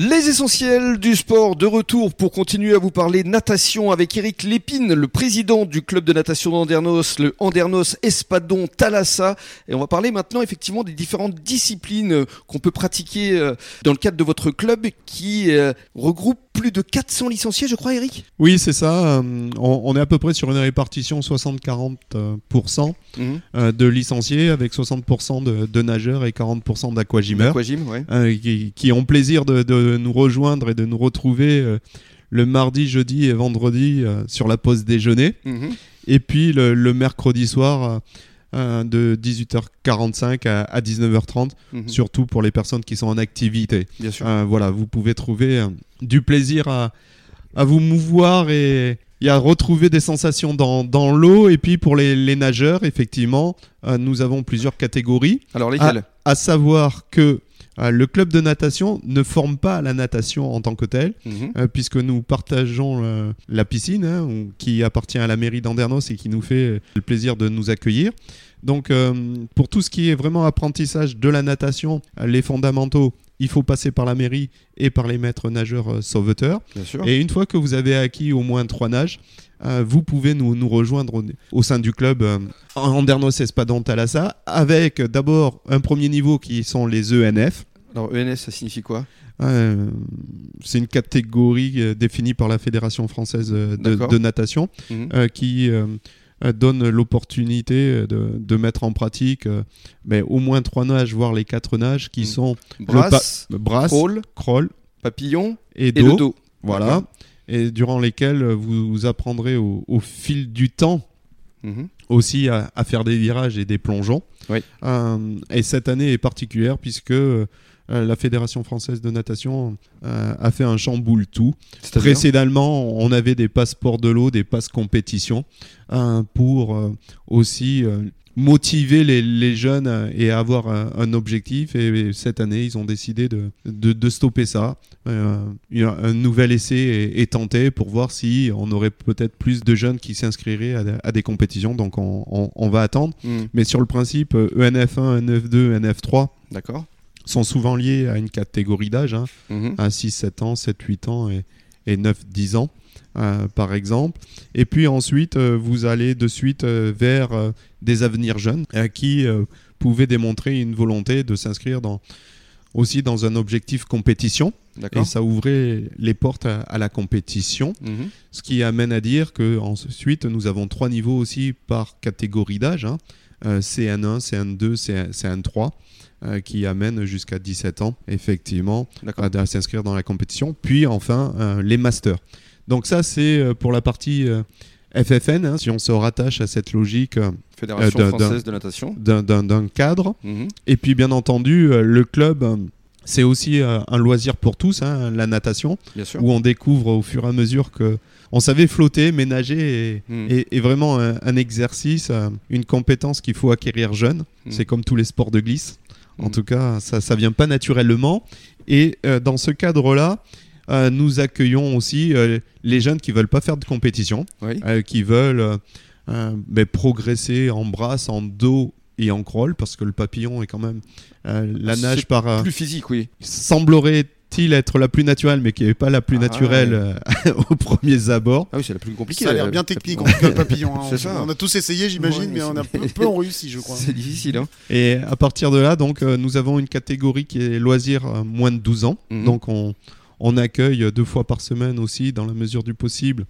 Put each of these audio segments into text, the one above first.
Les essentiels du sport de retour pour continuer à vous parler natation avec Eric Lépine, le président du club de natation d'Andernos, le Andernos Espadon Thalassa. Et on va parler maintenant effectivement des différentes disciplines euh, qu'on peut pratiquer euh, dans le cadre de votre club qui euh, regroupe plus de 400 licenciés, je crois, Eric Oui, c'est ça. On, est à peu près sur une répartition 60-40% mhm. de licenciés avec 60% de, nageurs et 40% d'aquagimeurs qui, qui, ont plaisir de nous rejoindre et de nous retrouver euh, le mardi, jeudi et vendredi euh, sur la pause déjeuner. Mhm. Et puis le, mercredi soir euh, de 18h45 à, 19h30, mhm. surtout pour les personnes qui sont en activité. Bien sûr. voilà, vous pouvez trouver du plaisir à, à, vous mouvoir et, à retrouver des sensations dans, dans l'eau. Et puis pour les, les nageurs, effectivement, nous avons plusieurs catégories. Alors lesquelles? à savoir que le club de natation ne forme pas la natation en tant que tel, mhm. euh, puisque nous partageons euh, la piscine, hein, qui appartient à la mairie d'Andernos et qui nous fait le plaisir de nous accueillir. Donc, pour tout ce qui est vraiment apprentissage de la natation, les fondamentaux, il faut passer par la mairie et par les maîtres nageurs sauveteurs. Et une fois que vous avez acquis au moins trois nages, vous pouvez nous, nous rejoindre au, sein du club Andernos Espadon Talassa avec d'abord un premier niveau qui sont les ENF. Alors ENS, ça signifie quoi? Euh, C'est une catégorie euh, définie par la Fédération française euh, de, natation mhm. qui donne l'opportunité de, mettre en pratique mais au moins trois nages, voire les quatre nages qui mhm. sont brasse, brasse crawl, papillon et, dos. Voilà. Et durant lesquels vous, apprendrez au, fil du temps mhm. aussi à, faire des virages et des plongeons. et cette année est particulière puisque euh, la Fédération française de natation euh, a fait un chamboule tout. Précédemment, on avait des passeports de l'eau, des passes compétition euh, pour aussi motiver les, jeunes et avoir un, objectif. Et, cette année, ils ont décidé de, de, stopper ça. un nouvel essai est, tenté pour voir si on aurait peut-être plus de jeunes qui s'inscriraient à, des compétitions. Donc on, va attendre. Hmm. Mais sur le principe, ENF1, ENF2, ENF3. D'accord sont souvent liés à une catégorie d'âge, hein, mhm. à 6, 7 ans, 7, 8 ans et, et 9, 10 ans. Euh, par exemple. Et puis ensuite, euh, vous allez de suite euh, vers des avenirs jeunes qui pouvaient démontrer une volonté de s'inscrire dans, aussi dans un objectif compétition. Et ça ouvrait les portes à, la compétition. Mhm. Ce qui amène à dire que ensuite, nous avons trois niveaux aussi par catégorie d'âge. Hein. CN1, CN2, CN3. Euh, qui amène jusqu'à 17 ans, effectivement, à, s'inscrire dans la compétition. Puis enfin, euh, les masters. Donc ça, c'est euh, pour la partie FFN, hein, si on se rattache à cette logique Fédération française de natation d'un cadre. Mhm. Et puis bien entendu, le club, c'est aussi un loisir pour tous, hein, la natation, où on découvre au fur et à mesure que on savait flotter, ménager et, mhm. vraiment un, exercice, une compétence qu'il faut acquérir jeune. Mhm. C'est comme tous les sports de glisse. En tout cas, ça ne vient pas naturellement. Et euh, dans ce cadre-là, euh, nous accueillons aussi euh, les jeunes qui veulent pas faire de compétition, qui veulent ben, progresser en brasse, en dos et en crawl, parce que le papillon est quand même la nage par... plus physique, oui. Semblerait il être la plus naturelle, mais qui n'est pas la plus ah naturelle euh, au premier abord. Ah oui, c'est la plus compliquée. Ça a l'air bien technique, le papillon. Hein. On, a tous essayé, j'imagine, mais on a peu, peu réussi, je crois. C'est difficile. Hein. Et à partir de là, donc, euh, nous avons une catégorie qui est loisirs euh, moins de 12 ans. Mhm. Donc, on, on accueille deux fois par semaine aussi, dans la mesure du possible,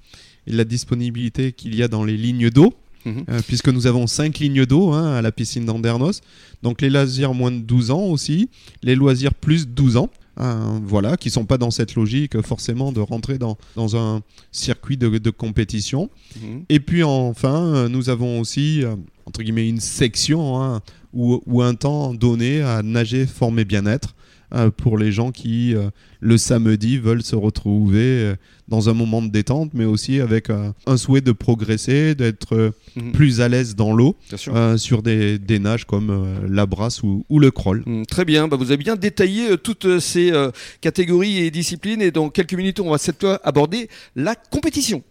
et la disponibilité qu'il y a dans les lignes d'eau. Mhm. puisque nous avons cinq lignes d'eau hein, à la piscine d'Andernos. Donc les loisirs moins de 12 ans aussi, les loisirs plus 12 ans. Hein, voilà, qui sont pas dans cette logique forcément de rentrer dans, dans un circuit de, de compétition. Mhm. Et puis enfin, nous avons aussi, euh, entre guillemets, une section hein, ou, ou, un temps donné à nager, former, bien-être. Euh, pour les gens qui, euh, le samedi, veulent se retrouver euh, dans un moment de détente, mais aussi avec un souhait de progresser, d'être mhm. plus à l'aise dans l'eau, sur des, des, nages comme la brasse ou, ou le crawl. Mm, très bien, bah, vous avez bien détaillé toutes ces catégories et disciplines, et dans quelques minutes, on va cette fois aborder la compétition.